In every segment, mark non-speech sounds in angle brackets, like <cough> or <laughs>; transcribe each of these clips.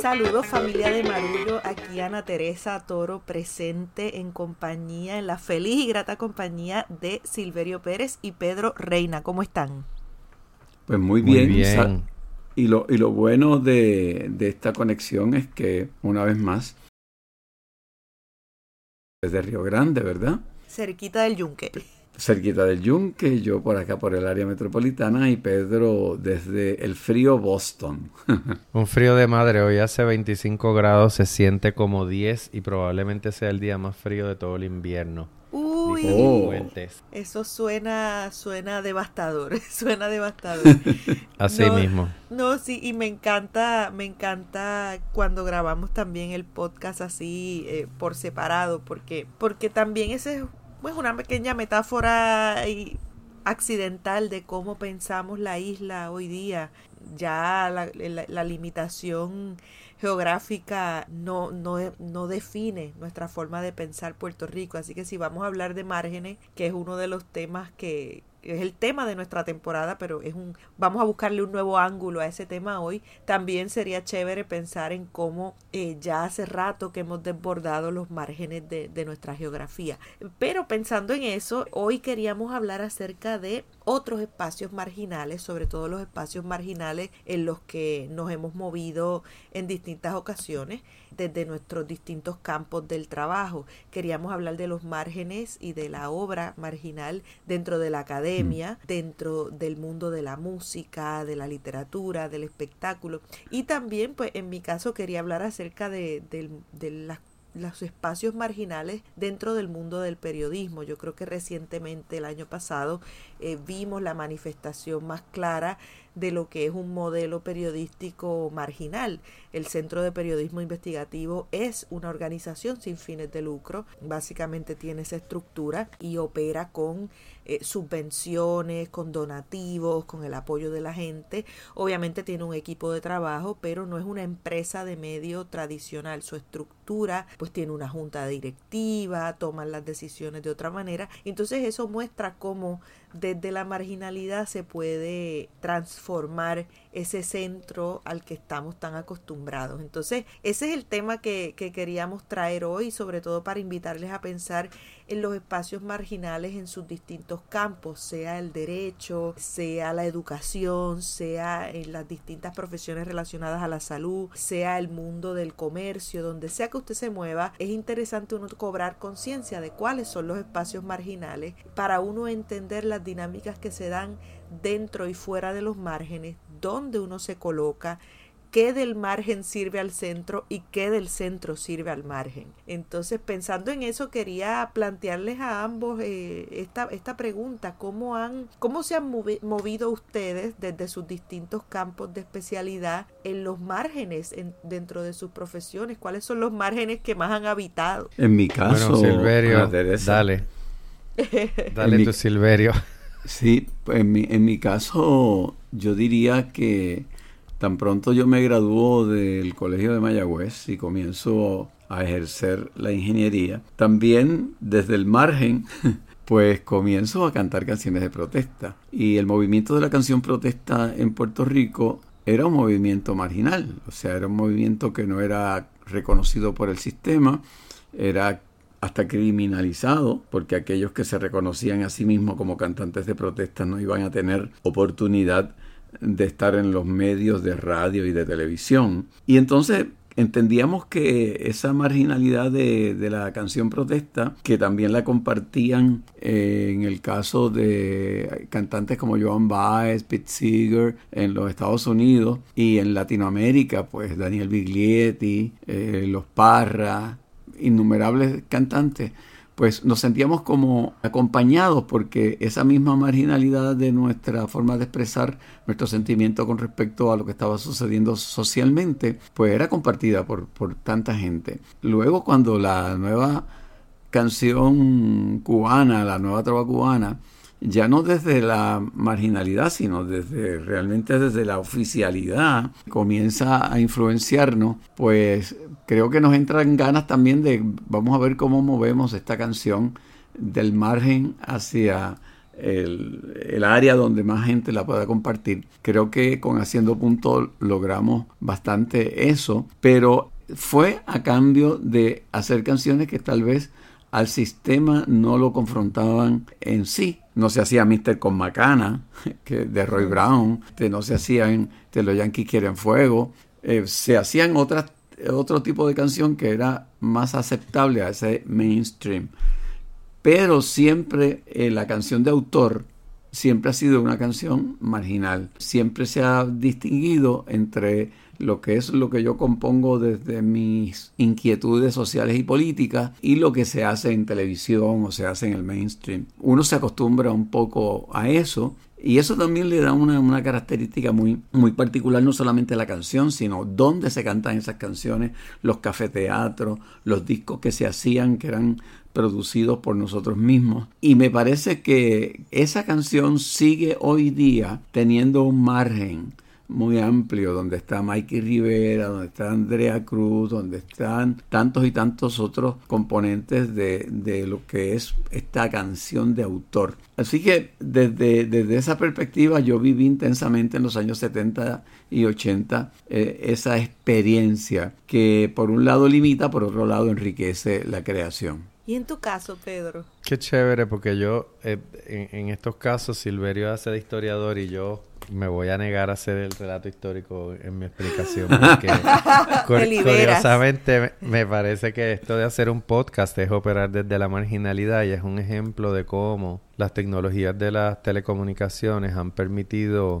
Saludos familia de Marullo, aquí Ana Teresa Toro presente en compañía, en la feliz y grata compañía de Silverio Pérez y Pedro Reina. ¿Cómo están? Pues muy bien. Y, lo, y lo bueno de, de esta conexión es que, una vez más, desde Río Grande, ¿verdad? Cerquita del Yunque cerquita del Yunque, yo por acá por el área metropolitana y Pedro desde el frío Boston. <laughs> Un frío de madre, hoy hace 25 grados, se siente como 10 y probablemente sea el día más frío de todo el invierno. Uy, oh. eso suena, suena devastador, <laughs> suena devastador. <laughs> Así mismo. No, sí, y me encanta, me encanta cuando grabamos también el podcast así eh, por separado, porque, porque también ese es pues una pequeña metáfora accidental de cómo pensamos la isla hoy día. Ya la, la, limitación geográfica no, no, no, define nuestra forma de pensar Puerto Rico. Así que si vamos a hablar de márgenes, que es uno de los temas que, es el tema de nuestra temporada, pero es un vamos a buscarle un nuevo ángulo a ese tema hoy. También sería chévere pensar en cómo eh, ya hace rato que hemos desbordado los márgenes de, de nuestra geografía. Pero pensando en eso, hoy queríamos hablar acerca de otros espacios marginales, sobre todo los espacios marginales en los que nos hemos movido en distintas ocasiones desde nuestros distintos campos del trabajo. Queríamos hablar de los márgenes y de la obra marginal dentro de la academia, mm. dentro del mundo de la música, de la literatura, del espectáculo. Y también, pues en mi caso, quería hablar acerca de, de las los espacios marginales dentro del mundo del periodismo. Yo creo que recientemente, el año pasado, eh, vimos la manifestación más clara de lo que es un modelo periodístico marginal. El Centro de Periodismo Investigativo es una organización sin fines de lucro, básicamente tiene esa estructura y opera con eh, subvenciones, con donativos, con el apoyo de la gente. Obviamente tiene un equipo de trabajo, pero no es una empresa de medio tradicional. Su estructura pues tiene una junta directiva, toman las decisiones de otra manera. Entonces eso muestra cómo desde la marginalidad se puede transformar ese centro al que estamos tan acostumbrados. Entonces, ese es el tema que, que, queríamos traer hoy, sobre todo para invitarles a pensar en los espacios marginales en sus distintos campos, sea el derecho, sea la educación, sea en las distintas profesiones relacionadas a la salud, sea el mundo del comercio, donde sea que usted se mueva, es interesante uno cobrar conciencia de cuáles son los espacios marginales para uno entender las dinámicas que se dan dentro y fuera de los márgenes, dónde uno se coloca, qué del margen sirve al centro y qué del centro sirve al margen. Entonces, pensando en eso, quería plantearles a ambos eh, esta, esta pregunta, ¿cómo, han, ¿cómo se han movido ustedes desde sus distintos campos de especialidad en los márgenes dentro de sus profesiones? ¿Cuáles son los márgenes que más han habitado? En mi caso, Silverio, dale. <laughs> Dale tu Silverio. Sí, en mi, en mi caso yo diría que Tan pronto yo me graduó del Colegio de Mayagüez y comienzo a ejercer la ingeniería, también desde el margen <laughs> pues comienzo a cantar canciones de protesta. Y el movimiento de la canción protesta en Puerto Rico era un movimiento marginal, o sea, era un movimiento que no era reconocido por el sistema, era hasta criminalizado, porque aquellos que se reconocían a sí mismos como cantantes de protesta no iban a tener oportunidad de estar en los medios de radio y de televisión. Y entonces entendíamos que esa marginalidad de, la canción protesta, que también la compartían eh, en el caso de cantantes como Joan Baez, Pete Seeger en los Estados Unidos y en Latinoamérica, pues Daniel Biglietti, eh, Los Parra, innumerables cantantes, pues nos sentíamos como acompañados porque esa misma marginalidad de nuestra forma de expresar nuestro sentimiento con respecto a lo que estaba sucediendo socialmente, pues era compartida por, por tanta gente. Luego cuando la nueva canción cubana, la nueva trova cubana, ya no desde la marginalidad, sino desde realmente desde la oficialidad, comienza a influenciarnos, pues creo que nos entran ganas también de vamos a ver cómo movemos esta canción del margen hacia el, área donde más gente la pueda compartir. Creo que con Haciendo Punto logramos bastante eso, pero fue a cambio de hacer canciones que tal vez al sistema no lo confrontaban en sí. No se hacía Mister con Macana, <laughs> que de Roy Brown, no se hacían de Los Yankees Quieren Fuego, eh, se hacían otras, otro tipo de canción que era más aceptable a ese mainstream. Pero siempre eh, la canción de autor siempre ha sido una canción marginal. Siempre se ha distinguido entre lo que es lo que yo compongo desde mis inquietudes sociales y políticas y lo que se hace en televisión o se hace en el mainstream. Uno se acostumbra un poco a eso y eso también le da una, característica muy, muy particular, no solamente la canción, sino dónde se cantan esas canciones, los cafeteatros, los discos que se hacían, que eran producidos por nosotros mismos. Y me parece que esa canción sigue hoy día teniendo un margen muy amplio, donde está Mikey Rivera, donde está Andrea Cruz, donde están tantos y tantos otros componentes de, de lo que es esta canción de autor. Así que desde, desde, esa perspectiva yo viví intensamente en los años 70 y 80 eh, esa experiencia que por un lado limita, por otro lado enriquece la creación. ¿Y en tu caso, Pedro? Qué chévere, porque yo, eh, en, estos casos, Silverio hace de historiador y yo me voy a negar a hacer el relato histórico en mi explicación. Porque <laughs> curiosamente me parece que esto de hacer un podcast es operar desde la marginalidad y es un ejemplo de cómo las tecnologías de las telecomunicaciones han permitido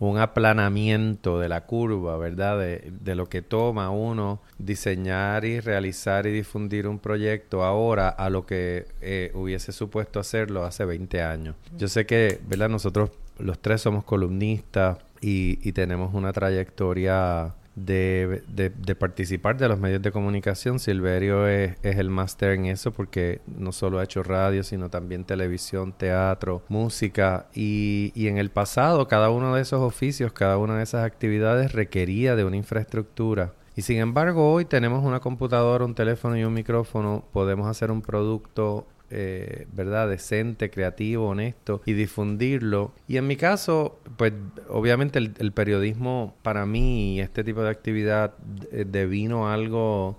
un aplanamiento de la curva, ¿verdad? De, de, lo que toma uno diseñar y realizar y difundir un proyecto ahora a lo que eh, hubiese supuesto hacerlo hace 20 años. Yo sé que, ¿verdad? Nosotros los tres somos columnistas y, tenemos una trayectoria de, participar de los medios de comunicación. Silverio es, el máster en eso porque no solo ha hecho radio, sino también televisión, teatro, música. Y en el pasado, cada uno de esos oficios, cada una de esas actividades requería de una infraestructura y sin embargo, hoy tenemos una computadora, un teléfono y un micrófono, podemos hacer un producto eh, ¿verdad? Decente, creativo, honesto y difundirlo. Y en mi caso, pues obviamente el, periodismo para mí este tipo de actividad eh, devino algo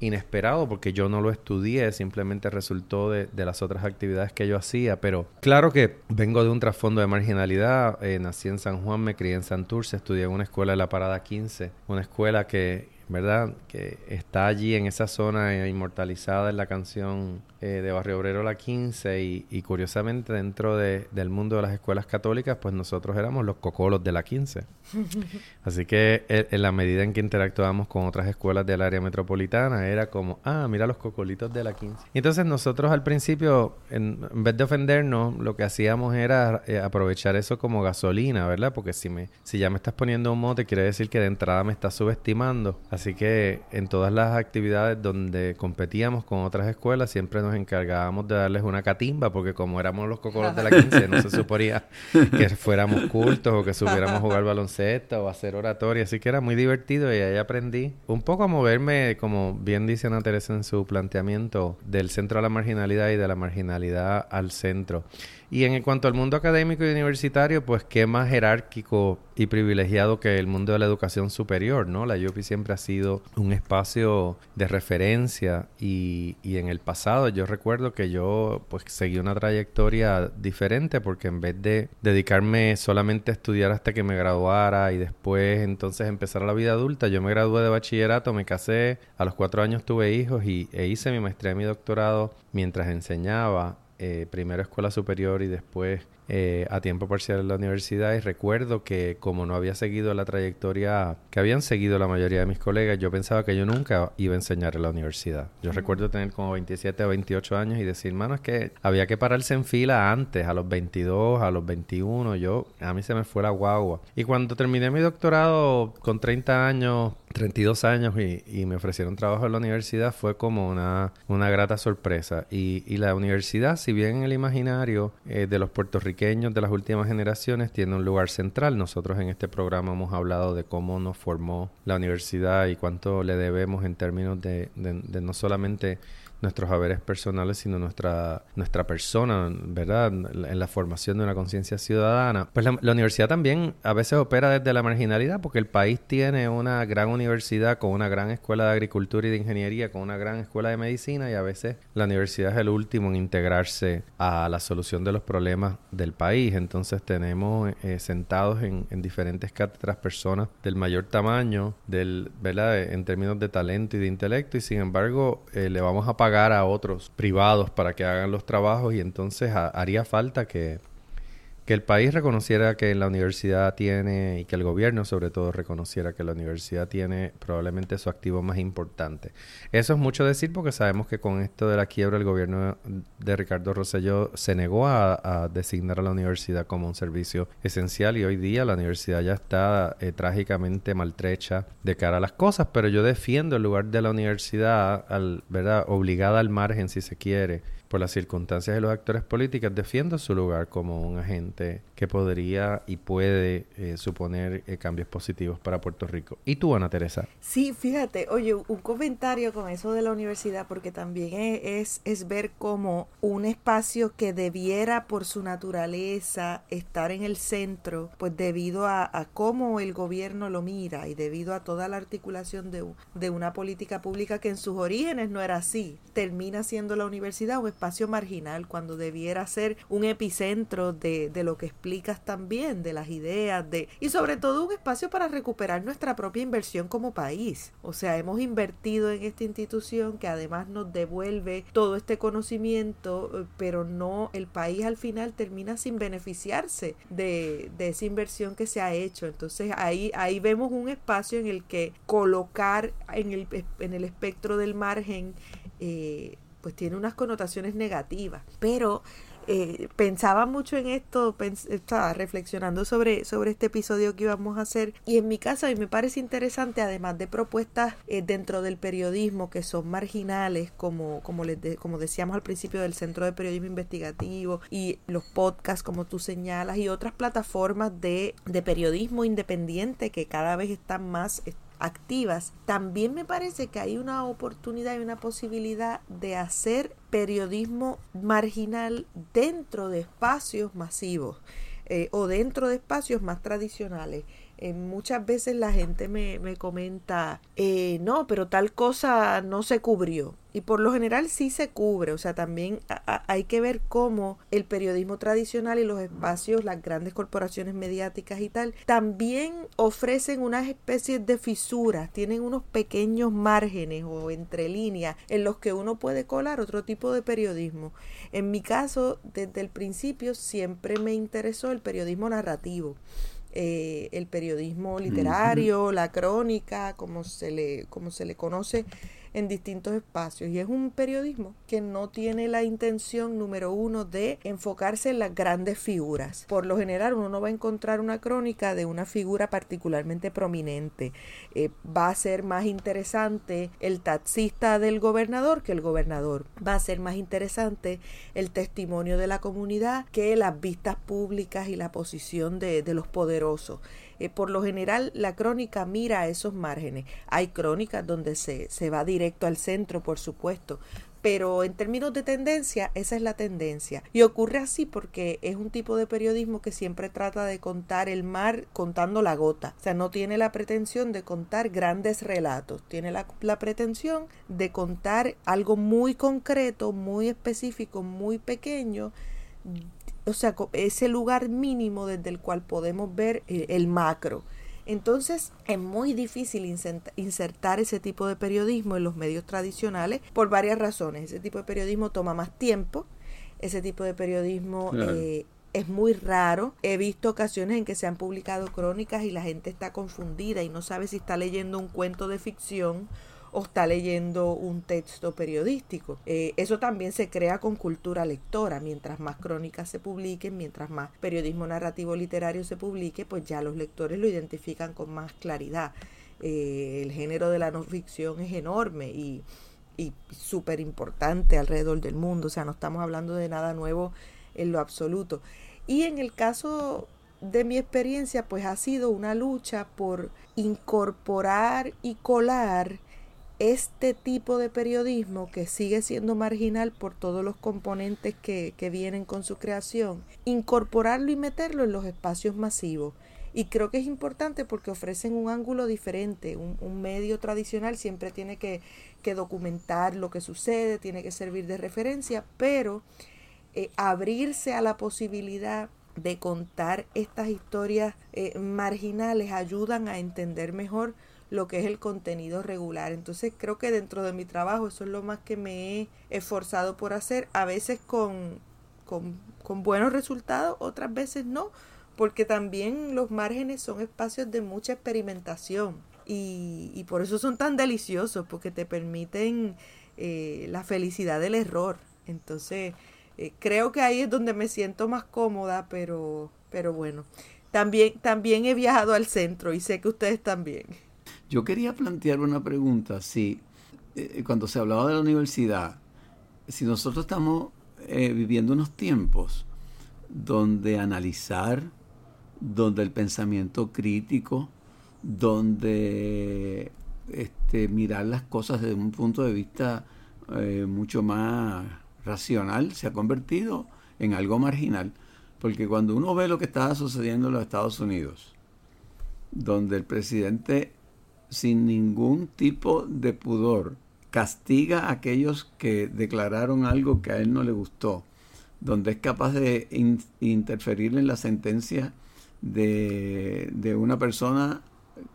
inesperado porque yo no lo estudié, simplemente resultó de, las otras actividades que yo hacía, pero claro que vengo de un trasfondo de marginalidad, eh, nací en San Juan, me crié en Santurce, estudié en una escuela de la Parada 15, una escuela que ¿verdad? Que está allí en esa zona inmortalizada en la canción eh, de Barrio Obrero La 15 y, curiosamente dentro de, del mundo de las escuelas católicas, pues nosotros éramos los cocolos de la 15. <laughs> Así que eh, en, la medida en que interactuábamos con otras escuelas del área metropolitana, era como, ah, mira los cocolitos de la 15. Y entonces nosotros al principio, en, vez de ofendernos, lo que hacíamos era eh, aprovechar eso como gasolina, ¿verdad? Porque si, me, si ya me estás poniendo un mote, quiere decir que de entrada me estás subestimando. Así que en todas las actividades donde competíamos con otras escuelas, siempre nos encargábamos de darles una catimba, porque como éramos los cocolos de la 15, no se suponía <laughs> que fuéramos cultos o que supiéramos jugar baloncesto o hacer oratoria. Así que era muy divertido y ahí aprendí un poco a moverme, como bien dice Ana Teresa en su planteamiento, del centro a la marginalidad y de la marginalidad al centro. Y en cuanto al mundo académico y universitario, pues qué más jerárquico y privilegiado que el mundo de la educación superior, ¿no? La UPI siempre ha sido un espacio de referencia y, y en el pasado yo recuerdo que yo pues seguí una trayectoria diferente porque en vez de dedicarme solamente a estudiar hasta que me graduara y después entonces empezar la vida adulta, yo me gradué de bachillerato, me casé, a los cuatro años tuve hijos y, e hice mi maestría y mi doctorado mientras enseñaba eh, primero escuela superior y después eh, a tiempo parcial en la universidad y recuerdo que como no había seguido la trayectoria que habían seguido la mayoría de mis colegas, yo pensaba que yo nunca iba a enseñar en la universidad. Yo recuerdo tener como 27 o 28 años y decir, mano, es que había que pararse en fila antes, a los 22, a los 21, yo, a mí se me fue la guagua. Y cuando terminé mi doctorado con 30 años, 32 años y, me ofrecieron trabajo en la universidad fue como una, una grata sorpresa. Y, y la universidad, si bien en el imaginario eh, de los puertorriqueños, de las últimas generaciones tiene un lugar central. Nosotros en este programa hemos hablado de cómo nos formó la universidad y cuánto le debemos en términos de, no solamente nuestros haberes personales, sino nuestra, nuestra persona, ¿verdad? En la formación de una conciencia ciudadana. Pues la, la, universidad también a veces opera desde la marginalidad porque el país tiene una gran universidad con una gran escuela de agricultura y de ingeniería, con una gran escuela de medicina y a veces la universidad es el último en integrarse a la solución de los problemas del país. Entonces tenemos eh, sentados en, en, diferentes cátedras personas del mayor tamaño, del, ¿verdad? En términos de talento y de intelecto y sin embargo eh, le vamos a pagar a otros privados para que hagan los trabajos y entonces haría falta que que el país reconociera que la universidad tiene y que el gobierno sobre todo reconociera que la universidad tiene probablemente su activo más importante. Eso es mucho decir porque sabemos que con esto de la quiebra el gobierno de Ricardo Rosselló se negó a, designar a la universidad como un servicio esencial y hoy día la universidad ya está eh, trágicamente maltrecha de cara a las cosas, pero yo defiendo el lugar de la universidad al, ¿verdad? obligada al margen si se quiere por las circunstancias de los actores políticos, defiendo su lugar como un agente que podría y puede eh, suponer eh, cambios positivos para Puerto Rico. ¿Y tú, Ana Teresa? Sí, fíjate, oye, un comentario con eso de la universidad, porque también es, es ver como un espacio que debiera por su naturaleza estar en el centro, pues debido a, a cómo el gobierno lo mira y debido a toda la articulación de, de una política pública que en sus orígenes no era así, termina siendo la universidad un espacio marginal cuando debiera ser un epicentro de, de lo que también, de las ideas, de y sobre todo un espacio para recuperar nuestra propia inversión como país. O sea, hemos invertido en esta institución que además nos devuelve todo este conocimiento, eh, pero no, el país al final termina sin beneficiarse de, de esa inversión que se ha hecho. Entonces ahí, ahí vemos un espacio en el que colocar en el, en el espectro del margen eh, pues tiene unas connotaciones negativas. Pero eh, pensaba mucho en esto, estaba reflexionando sobre, sobre este episodio que íbamos a hacer. Y en mi caso a mí me parece interesante, además de propuestas eh, dentro del periodismo que son marginales, como, como, les como decíamos al principio del Centro de Periodismo Investigativo y los podcasts como tú señalas y otras plataformas de, de periodismo independiente que cada vez están más activas, también me parece que hay una oportunidad y una posibilidad de hacer periodismo marginal dentro de espacios masivos eh, o dentro de espacios más tradicionales. Eh, muchas veces la gente me, me comenta, eh, no, pero tal cosa no se cubrió. Y por lo general sí se cubre, o sea, también hay que ver cómo el periodismo tradicional y los espacios, las grandes corporaciones mediáticas y tal, también ofrecen unas especies de fisuras, tienen unos pequeños márgenes o entre líneas en los que uno puede colar otro tipo de periodismo. En mi caso, desde el principio siempre me interesó el periodismo narrativo. Eh, el periodismo literario, la crónica, como se le, como se le conoce en distintos espacios y es un periodismo que no tiene la intención número uno de enfocarse en las grandes figuras. Por lo general uno no va a encontrar una crónica de una figura particularmente prominente. Eh, va a ser más interesante el taxista del gobernador que el gobernador. Va a ser más interesante el testimonio de la comunidad que las vistas públicas y la posición de, de los poderosos. Eh, por lo general la crónica mira a esos márgenes. Hay crónicas donde se, se va directo al centro, por supuesto, pero en términos de tendencia, esa es la tendencia. Y ocurre así porque es un tipo de periodismo que siempre trata de contar el mar contando la gota. O sea, no tiene la pretensión de contar grandes relatos, tiene la, la pretensión de contar algo muy concreto, muy específico, muy pequeño o sea, ese lugar mínimo desde el cual podemos ver eh, el macro. Entonces es muy difícil insertar ese tipo de periodismo en los medios tradicionales por varias razones. Ese tipo de periodismo toma más tiempo, ese tipo de periodismo eh, es muy raro. He visto ocasiones en que se han publicado crónicas y la gente está confundida y no sabe si está leyendo un cuento de ficción o está leyendo un texto periodístico. Eh, eso también se crea con cultura lectora. Mientras más crónicas se publiquen, mientras más periodismo narrativo literario se publique, pues ya los lectores lo identifican con más claridad. Eh, el género de la no ficción es enorme y, y súper importante alrededor del mundo. O sea, no estamos hablando de nada nuevo en lo absoluto. Y en el caso de mi experiencia, pues ha sido una lucha por incorporar y colar este tipo de periodismo que sigue siendo marginal por todos los componentes que, vienen con su creación, incorporarlo y meterlo en los espacios masivos. Y creo que es importante porque ofrecen un ángulo diferente. Un, medio tradicional siempre tiene que, que, documentar lo que sucede, tiene que servir de referencia, pero eh, abrirse a la posibilidad de contar estas historias eh, marginales ayudan a entender mejor lo que es el contenido regular. Entonces creo que dentro de mi trabajo eso es lo más que me he esforzado por hacer, a veces con, con, buenos resultados, otras veces no, porque también los márgenes son espacios de mucha experimentación y, y por eso son tan deliciosos, porque te permiten eh, la felicidad del error. Entonces, eh, creo que ahí es donde me siento más cómoda, pero, pero bueno, también, también he viajado al centro y sé que ustedes también. Yo quería plantear una pregunta, si eh, cuando se hablaba de la universidad, si nosotros estamos eh, viviendo unos tiempos donde analizar, donde el pensamiento crítico, donde este, mirar las cosas desde un punto de vista eh, mucho más racional se ha convertido en algo marginal. Porque cuando uno ve lo que está sucediendo en los Estados Unidos, donde el presidente sin ningún tipo de pudor, castiga a aquellos que declararon algo que a él no le gustó, donde es capaz de interferir en la sentencia de, de, una persona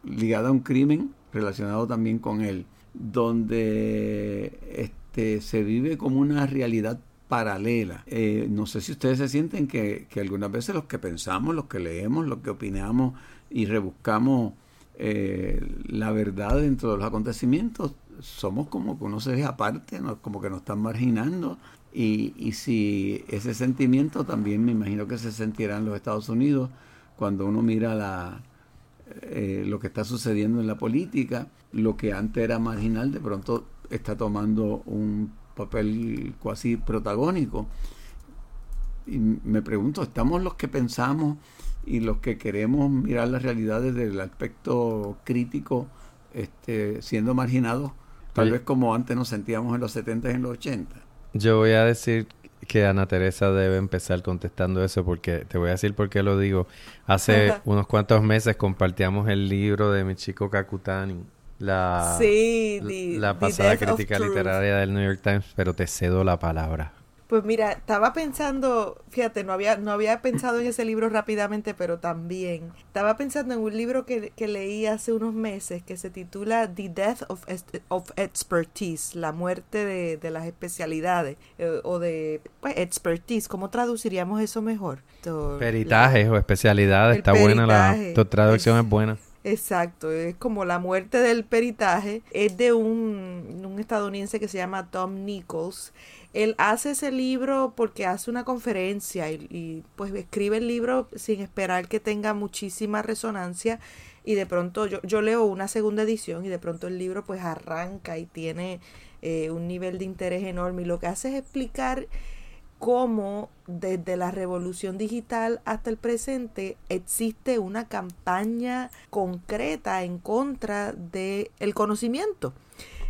ligada a un crimen relacionado también con él, donde este, se vive como una realidad paralela. Eh, no sé si ustedes se sienten que, que algunas veces los que pensamos, los que leemos, los que opinamos y rebuscamos eh, la verdad dentro de los acontecimientos, somos como que uno se deja aparte, como que nos están marginando. Y, y si ese sentimiento también me imagino que se sentirá en los Estados Unidos cuando uno mira la, eh, lo que está sucediendo en la política, lo que antes era marginal de pronto está tomando un papel cuasi protagónico. Y me pregunto, ¿estamos los que pensamos y los que queremos mirar la realidad desde el aspecto crítico, este, siendo marginados, tal vez como antes nos sentíamos en los 70 y en los 80. Yo voy a decir que Ana Teresa debe empezar contestando eso porque te voy a decir por qué lo digo. Hace unos cuantos meses compartíamos el libro de mi chico Kakutani, la, la pasada crítica literaria del New York Times, pero te cedo la palabra. Pues mira, estaba pensando, fíjate, no había, no había pensado en ese libro rápidamente, pero también estaba pensando en un libro que, que leí hace unos meses que se titula The Death of, of Expertise, la muerte de, de las especialidades eh, o de pues, expertise. ¿Cómo traduciríamos eso mejor? Peritajes o especialidades, está buena la tu traducción es buena. Exacto, es como la muerte del peritaje. Es de un, un estadounidense que se llama Tom Nichols. Él hace ese libro porque hace una conferencia y, pues escribe el libro sin esperar que tenga muchísima resonancia. Y de pronto yo, yo leo una segunda edición y de pronto el libro pues arranca y tiene eh, un nivel de interés enorme. Y lo que hace es explicar cómo desde la revolución digital hasta el presente existe una campaña concreta en contra del el conocimiento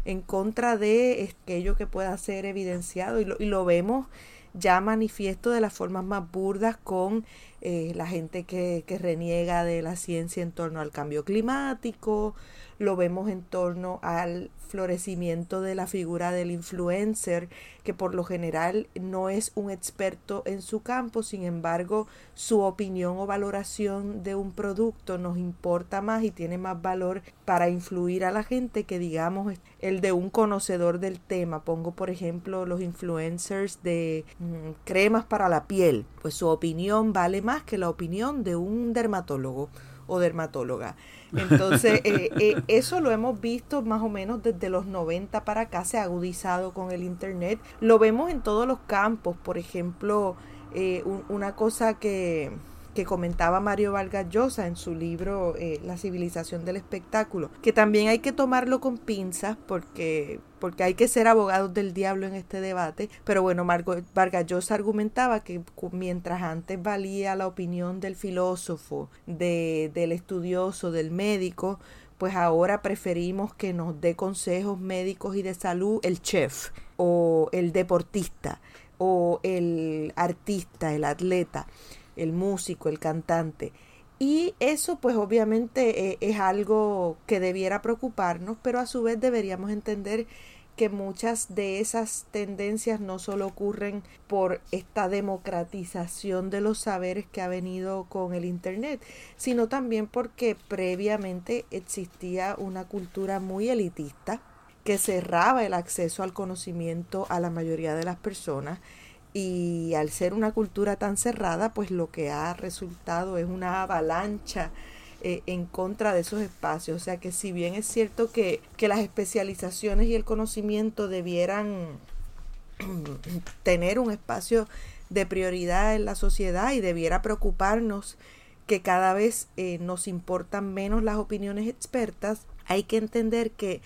en contra de aquello que pueda ser evidenciado. Y lo, y lo vemos ya manifiesto de las formas más burdas con eh, la gente que, que reniega de la ciencia en torno al cambio climático, lo vemos en torno al florecimiento de la figura del influencer, que por lo general no es un experto en su campo, sin embargo su opinión o valoración de un producto nos importa más y tiene más valor para influir a la gente que digamos el de un conocedor del tema. Pongo por ejemplo los influencers de mm, cremas para la piel, pues su opinión vale más que la opinión de un dermatólogo o dermatóloga. Entonces, <laughs> eh, eh, eso lo hemos visto más o menos desde los 90 para acá, se ha agudizado con el Internet. Lo vemos en todos los campos, por ejemplo, eh, una cosa que que comentaba Mario Vargas Llosa en su libro eh, La civilización del espectáculo, que también hay que tomarlo con pinzas porque, porque hay que ser abogados del diablo en este debate, pero bueno, Margo, Vargas Llosa argumentaba que mientras antes valía la opinión del filósofo, de, del estudioso, del médico, pues ahora preferimos que nos dé consejos médicos y de salud el chef o el deportista o el artista, el atleta, el músico, el cantante. Y eso pues obviamente eh, es algo que debiera preocuparnos, pero a su vez deberíamos entender que muchas de esas tendencias no solo ocurren por esta democratización de los saberes que ha venido con el Internet, sino también porque previamente existía una cultura muy elitista que cerraba el acceso al conocimiento a la mayoría de las personas y al ser una cultura tan cerrada, pues lo que ha resultado es una avalancha eh, en contra de esos espacios. O sea que si bien es cierto que, que las especializaciones y el conocimiento debieran <clears throat> tener un espacio de prioridad en la sociedad y debiera preocuparnos que cada vez eh, nos importan menos las opiniones expertas, hay que entender que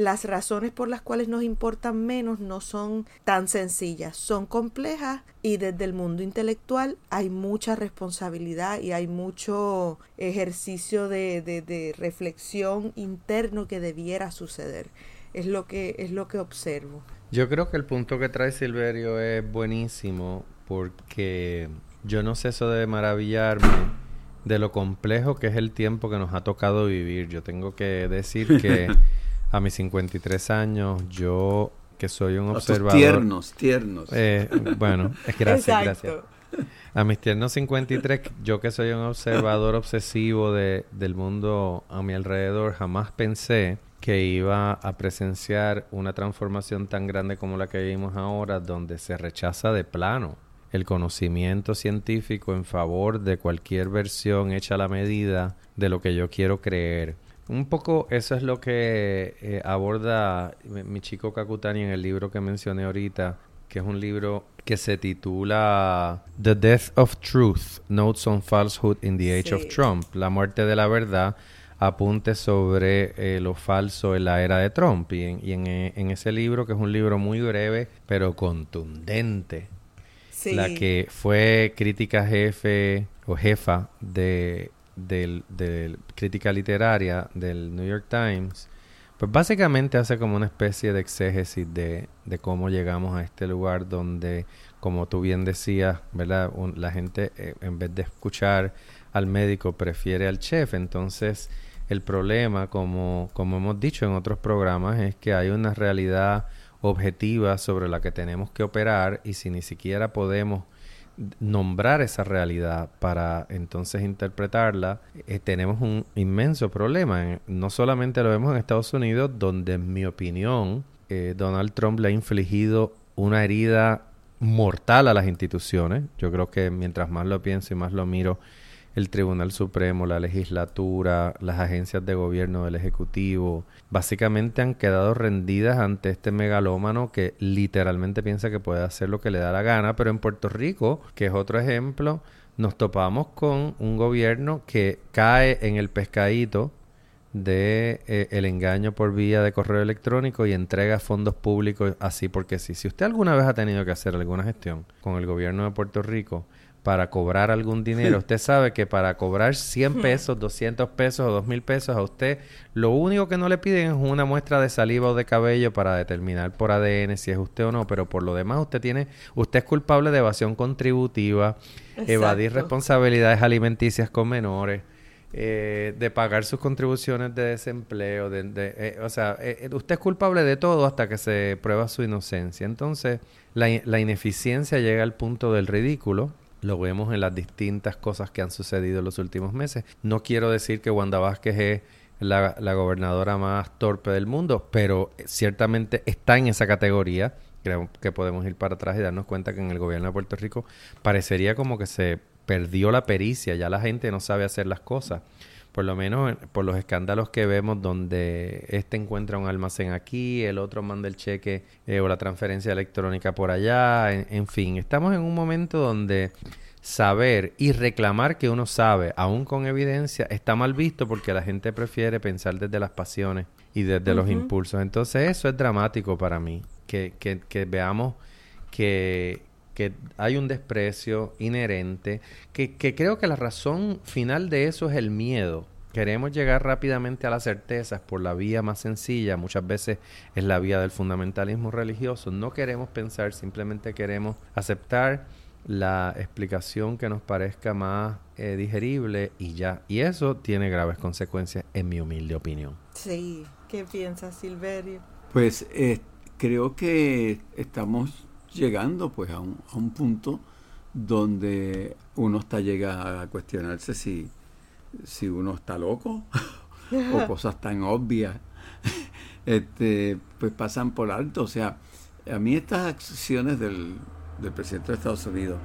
las razones por las cuales nos importan menos no son tan sencillas, son complejas y desde el mundo intelectual hay mucha responsabilidad y hay mucho ejercicio de, de, reflexión interno que debiera suceder. Es lo que, es lo que observo. Yo creo que el punto que trae Silverio es buenísimo porque yo no sé eso de maravillarme de lo complejo que es el tiempo que nos ha tocado vivir. Yo tengo que decir que <laughs> a mis 53 años, yo que soy un observador. Tiernos, tiernos. Eh, bueno, gracias, gracias. A mis tiernos 53, yo que soy un observador obsesivo de, del mundo a mi alrededor, jamás pensé que iba a presenciar una transformación tan grande como la que vivimos ahora, donde se rechaza de plano el conocimiento científico en favor de cualquier versión hecha a la medida de lo que yo quiero creer. Un poco eso es lo que eh, aborda mi, chico Kakutani en el libro que mencioné ahorita, que es un libro que se titula The Death of Truth, Notes on Falsehood in the Age of Trump, la muerte de la verdad, apunte sobre eh, lo falso en la era de Trump. Y, en, eh, en, ese libro, que es un libro muy breve, pero contundente, la que fue crítica jefe o jefa de del, crítica literaria del New York Times, pues básicamente hace como una especie de exégesis de, de cómo llegamos a este lugar donde, como tú bien decías, ¿verdad? la gente eh, en vez de escuchar al médico prefiere al chef. Entonces, el problema, como, como hemos dicho en otros programas, es que hay una realidad objetiva sobre la que tenemos que operar y si ni siquiera podemos nombrar esa realidad para entonces interpretarla, eh, tenemos un inmenso problema. No solamente lo vemos en Estados Unidos, donde en mi opinión eh, Donald Trump le ha infligido una herida mortal a las instituciones. Yo creo que mientras más lo pienso y más lo miro, el Tribunal Supremo, la legislatura, las agencias de gobierno del Ejecutivo, básicamente han quedado rendidas ante este megalómano que literalmente piensa que puede hacer lo que le da la gana, pero en Puerto Rico, que es otro ejemplo, nos topamos con un gobierno que cae en el pescadito de eh, el engaño por vía de correo electrónico y entrega fondos públicos así porque sí. Si usted alguna vez ha tenido que hacer alguna gestión con el gobierno de Puerto Rico, para cobrar algún dinero. Usted sabe que para cobrar 100 pesos, 200 pesos o 2000 pesos a usted, lo único que no le piden es una muestra de saliva o de cabello para determinar por ADN si es usted o no, pero por lo demás usted tiene, usted es culpable de evasión contributiva, evadir responsabilidades alimenticias con menores. Eh, de pagar sus contribuciones de desempleo, de, eh, o sea, eh, usted es culpable de todo hasta que se prueba su inocencia. Entonces, la, la ineficiencia llega al punto del ridículo lo vemos en las distintas cosas que han sucedido en los últimos meses. No quiero decir que Wanda Vázquez es la, gobernadora más torpe del mundo, pero ciertamente está en esa categoría. Creo que podemos ir para atrás y darnos cuenta que en el gobierno de Puerto Rico parecería como que se perdió la pericia, ya la gente no sabe hacer las cosas por lo menos por los escándalos que vemos donde este encuentra un almacén aquí, el otro manda el cheque eh, o la transferencia electrónica por allá, en, fin, estamos en un momento donde saber y reclamar que uno sabe, aún con evidencia, está mal visto porque la gente prefiere pensar desde las pasiones y desde los impulsos. Entonces eso es dramático para mí, que, que, que veamos que, que hay un desprecio inherente, que, creo que la razón final de eso es el miedo. queremos llegar rápidamente a las certezas por la vía más sencilla, muchas veces es la vía del fundamentalismo religioso. No queremos pensar, simplemente queremos aceptar la explicación que nos parezca más eh, digerible y ya. Y eso tiene graves consecuencias en mi humilde opinión. Sí, ¿qué piensas, Silverio? Pues eh, creo que estamos llegando pues a un, a un punto donde uno está llega a cuestionarse si, si uno está loco <laughs> o cosas tan obvias. <laughs> Este pues pasan por alto. O sea a mí estas acciones del, del presidente de Estados Unidos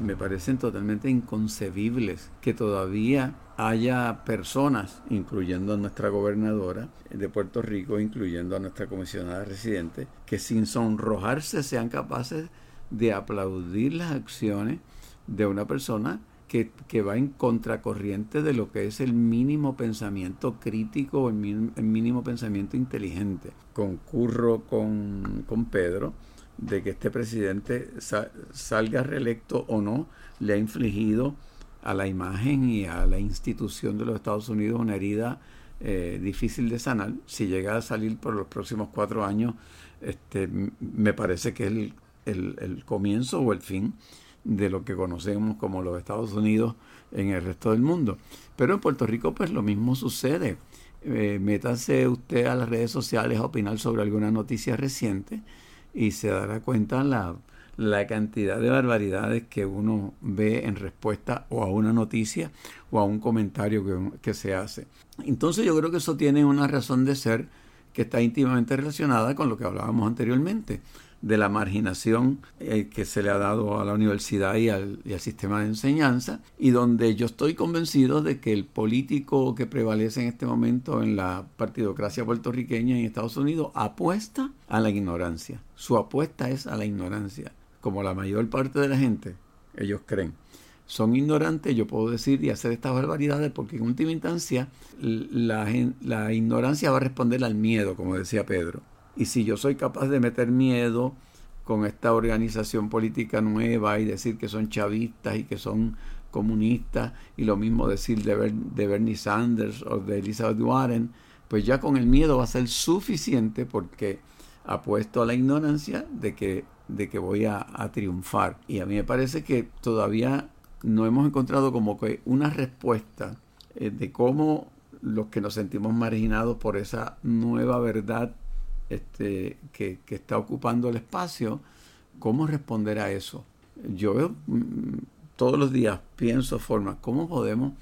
me parecen totalmente inconcebibles que todavía haya personas, incluyendo a nuestra gobernadora de Puerto Rico, incluyendo a nuestra comisionada residente, que sin sonrojarse sean capaces de aplaudir las acciones de una persona que, va en contracorriente de lo que es el mínimo pensamiento crítico o el, mínimo pensamiento inteligente. Concurro con, con Pedro de que este presidente salga reelecto o no, le ha infligido a la imagen y a la institución de los Estados Unidos una herida eh, difícil de sanar. Si llega a salir por los próximos cuatro años, este, me parece que es el, el, comienzo o el fin de lo que conocemos como los Estados Unidos en el resto del mundo. Pero en Puerto Rico pues lo mismo sucede. Eh, métase usted a las redes sociales a opinar sobre alguna noticia reciente y se dará cuenta la, la cantidad de barbaridades que uno ve en respuesta o a una noticia o a un comentario que, que se hace. Entonces yo creo que eso tiene una razón de ser que está íntimamente relacionada con lo que hablábamos anteriormente de la marginación eh, que se le ha dado a la universidad y al, y al, sistema de enseñanza, y donde yo estoy convencido de que el político que prevalece en este momento en la partidocracia puertorriqueña en Estados Unidos apuesta a la ignorancia. Su apuesta es a la ignorancia, como la mayor parte de la gente, ellos creen. Son ignorantes, yo puedo decir y hacer estas barbaridades porque en última instancia la, la ignorancia va a responder al miedo, como decía Pedro y si yo soy capaz de meter miedo con esta organización política nueva y decir que son chavistas y que son comunistas y lo mismo decir de, de Bernie Sanders o de Elizabeth Warren, pues ya con el miedo va a ser suficiente porque apuesto a la ignorancia de que, de que voy a, triunfar. Y a mí me parece que todavía no hemos encontrado como que una respuesta eh, de cómo los que nos sentimos marginados por esa nueva verdad este, que, está ocupando el espacio, ¿cómo responder a eso? Yo mm, todos los días pienso formas, ¿cómo podemos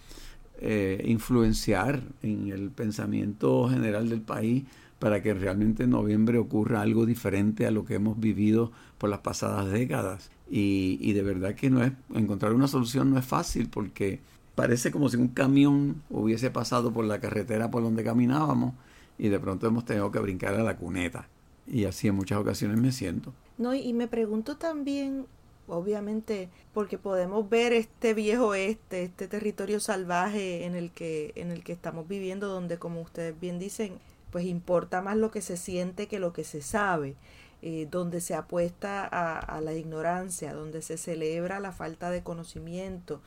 eh, influenciar en el pensamiento general del país para que realmente en noviembre ocurra algo diferente a lo que hemos vivido por las pasadas décadas? Y, y de verdad que no es, encontrar una solución no es fácil porque parece como si un camión hubiese pasado por la carretera por donde caminábamos y de pronto hemos tenido que brincar a la cuneta. Y así en muchas ocasiones me siento. No, y me pregunto también, obviamente, porque podemos ver este viejo este, este territorio salvaje en el que, en el que estamos viviendo, donde como ustedes bien dicen, pues importa más lo que se siente que lo que se sabe. Eh, donde se apuesta a, a, la ignorancia, donde se celebra la falta de conocimiento,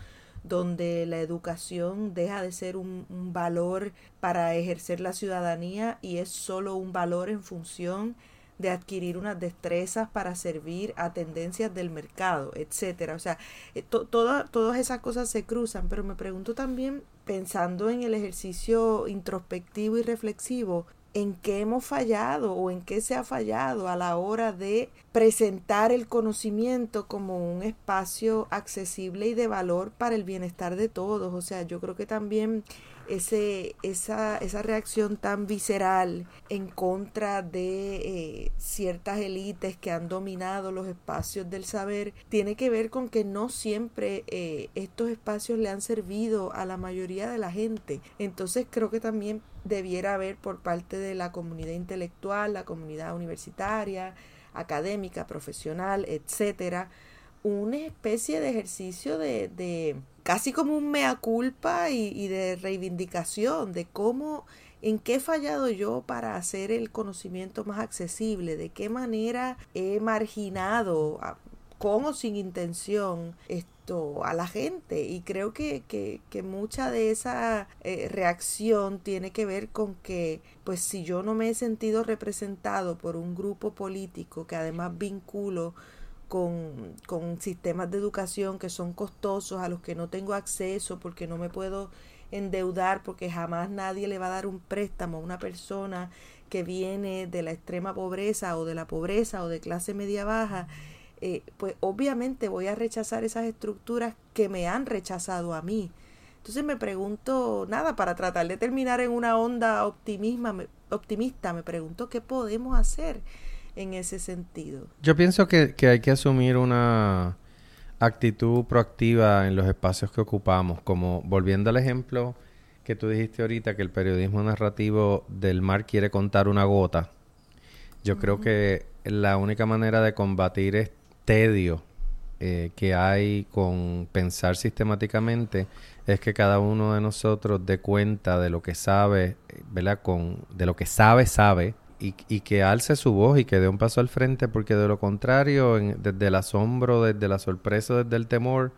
donde la educación deja de ser un, valor para ejercer la ciudadanía y es solo un valor en función de adquirir unas destrezas para servir a tendencias del mercado, etcétera. O sea, eh, todas esas cosas se cruzan, pero me pregunto también, pensando en el ejercicio introspectivo y reflexivo, en qué hemos fallado o en qué se ha fallado a la hora de presentar el conocimiento como un espacio accesible y de valor para el bienestar de todos. O sea, yo creo que también ese, esa, esa reacción tan visceral en contra de eh, ciertas élites que han dominado los espacios del saber tiene que ver con que no siempre eh, estos espacios le han servido a la mayoría de la gente. Entonces creo que también debiera haber por parte de la comunidad intelectual, la comunidad universitaria, académica, profesional, etcétera, una especie de ejercicio de, de casi como un mea culpa y, y, de reivindicación de cómo, en qué he fallado yo para hacer el conocimiento más accesible, de qué manera he marginado, con o sin intención, esto a la gente. Y creo que, que, que mucha de esa eh, reacción tiene que ver con que pues si yo no me he sentido representado por un grupo político que además vinculo con, sistemas de educación que son costosos, a los que no tengo acceso porque no me puedo endeudar porque jamás nadie le va a dar un préstamo a una persona que viene de la extrema pobreza o de la pobreza o de clase media baja, eh, pues obviamente voy a rechazar esas estructuras que me han rechazado a mí. Entonces me pregunto, nada, para tratar de terminar en una onda optimisma, optimista, me pregunto qué podemos hacer en ese sentido. Yo pienso que, que hay que asumir una actitud proactiva en los espacios que ocupamos, como volviendo al ejemplo que tú dijiste ahorita, que el periodismo narrativo del mar quiere contar una gota. Yo creo que la única manera de combatir este tedio eh, que hay con pensar sistemáticamente es que cada uno de nosotros dé cuenta de lo que sabe, ¿verdad? Con, de lo que sabe, sabe, y, que alce su voz y que dé un paso al frente, porque de lo contrario, desde el asombro, desde la sorpresa, desde el temor,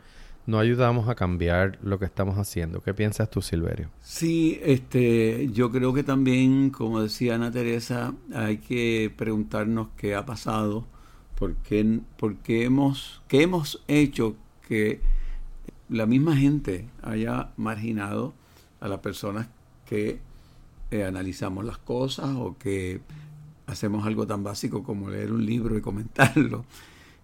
no ayudamos a cambiar lo que estamos haciendo. ¿Qué piensas tú, Silverio? Sí, este, yo creo que también, como decía Ana Teresa, hay que preguntarnos qué ha pasado, por qué, por qué hemos, qué hemos hecho que la misma gente haya marginado a las personas que eh, analizamos las cosas o que hacemos algo tan básico como leer un libro y comentarlo.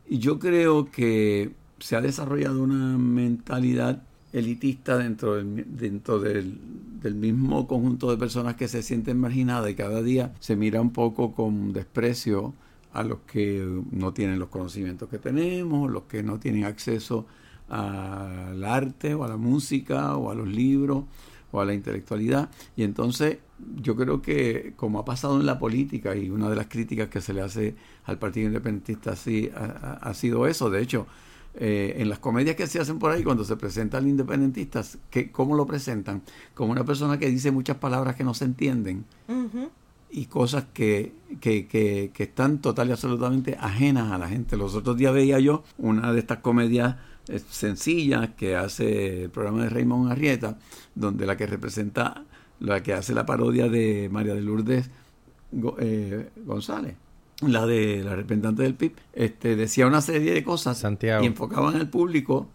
Y yo creo que se ha desarrollado una mentalidad elitista dentro del, dentro del, del, mismo conjunto de personas que se sienten marginadas y cada día se mira un poco con desprecio a los que no tienen los conocimientos que tenemos, los que no tienen acceso al arte o a la música o a los libros o a la intelectualidad. Y entonces yo creo que como ha pasado en la política y una de las críticas que se le hace al Partido Independentista así, ha, sido eso. De hecho, eh, en las comedias que se hacen por ahí, cuando se presenta al independentista, que, ¿cómo lo presentan? Como una persona que dice muchas palabras que no se entienden y cosas que, que, que, que están total y absolutamente ajenas a la gente. Los otros días veía yo una de estas comedias sencillas que hace el programa de Raymond Arrieta, donde la que representa, la que hace la parodia de María de Lourdes eh, González, la de la representante del PIB, este, decía una serie de cosas Santiago. y enfocaban al público,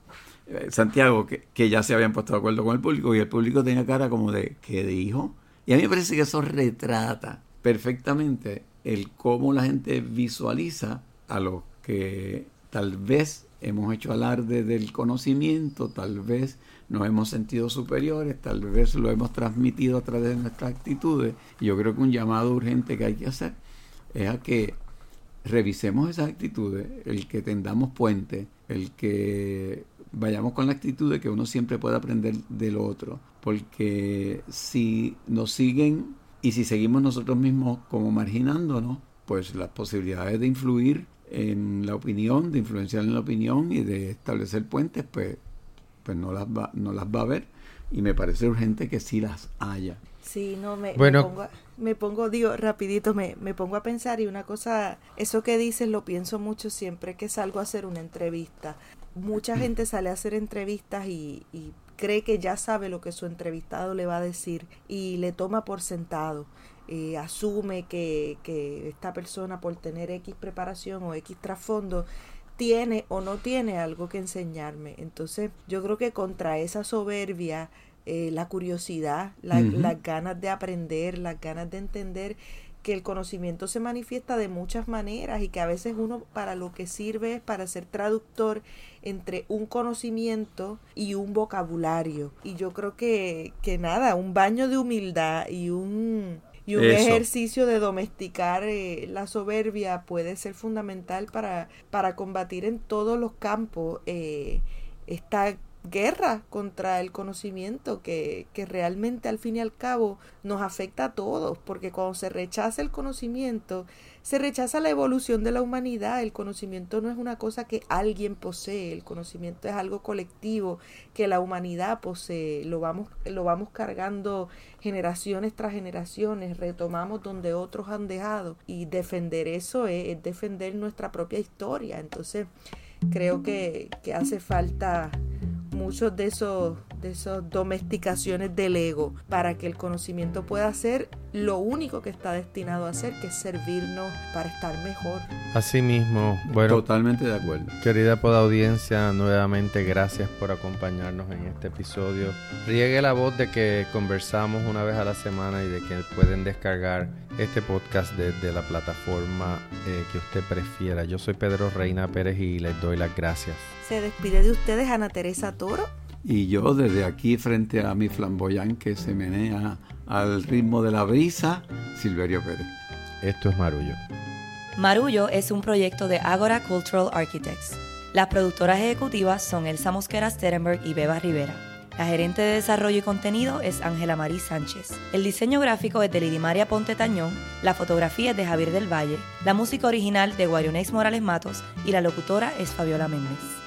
eh, Santiago, que, que, ya se habían puesto de acuerdo con el público y el público tenía cara como de, ¿qué dijo? Y a mí me parece que eso retrata perfectamente el cómo la gente visualiza a los que tal vez hemos hecho alarde del conocimiento, tal vez nos hemos sentido superiores, tal vez lo hemos transmitido a través de nuestras actitudes. Yo creo que un llamado urgente que hay que hacer es a que revisemos esas actitudes, el que tendamos puente, el que vayamos con la actitud de que uno siempre puede aprender del otro, porque si nos siguen y si seguimos nosotros mismos como marginándonos, pues las posibilidades de influir en la opinión, de influenciar en la opinión y de establecer puentes, pues, pues no, las va, no las va a ver y me parece urgente que sí las haya. Sí, no, me, bueno. me, pongo, me pongo, digo, rapidito, me, me pongo a pensar y una cosa, eso que dices lo pienso mucho siempre que salgo a hacer una entrevista. Mucha gente sale a hacer entrevistas y, y cree que ya sabe lo que su entrevistado le va a decir y le toma por sentado. Eh, asume que, que esta persona por tener X preparación o X trasfondo tiene o no tiene algo que enseñarme. Entonces yo creo que contra esa soberbia, eh, la curiosidad, las ganas de aprender, las ganas de entender que el conocimiento se manifiesta de muchas maneras y que a veces uno para lo que sirve es para ser traductor entre un conocimiento y un vocabulario. Y yo creo que, que nada, un baño de humildad y un y un ejercicio de domesticar eh, la soberbia puede ser fundamental para, para combatir en todos los campos eh, esta guerra contra el conocimiento que, que realmente al fin y al cabo nos afecta a todos, porque cuando se rechaza el conocimiento, se rechaza la evolución de la humanidad. El conocimiento no es una cosa que alguien posee, el conocimiento es algo colectivo que la humanidad posee. Lo vamos, lo vamos cargando generaciones tras generaciones, retomamos donde otros han dejado y defender eso es, defender nuestra propia historia. Entonces, Creo que, que hace falta muchos de esos de esas domesticaciones del ego para que el conocimiento pueda ser lo único que está destinado a hacer, que es servirnos para estar mejor. Así mismo, bueno, Totalmente de acuerdo. querida poda audiencia, nuevamente gracias por acompañarnos en este episodio. Riegue la voz de que conversamos una vez a la semana y de que pueden descargar este podcast desde la plataforma eh, que usted prefiera. Yo soy Pedro Reina Pérez y les doy las gracias. Se despide de ustedes Ana Teresa Toro. Y yo desde aquí frente a mi flamboyán que se menea al ritmo de la brisa, Silverio Pérez. Esto es Marullo. Marullo es un proyecto de Agora Cultural Architects. Las productoras ejecutivas son Elsa Mosquera Sterenberg y Beba Rivera. La gerente de desarrollo y contenido es Ángela Marí Sánchez. El diseño gráfico es de Lidimaria Ponte Tañón, la fotografía es de Javier del Valle, la música original de Guarionex Morales Matos y la locutora es Fabiola Méndez.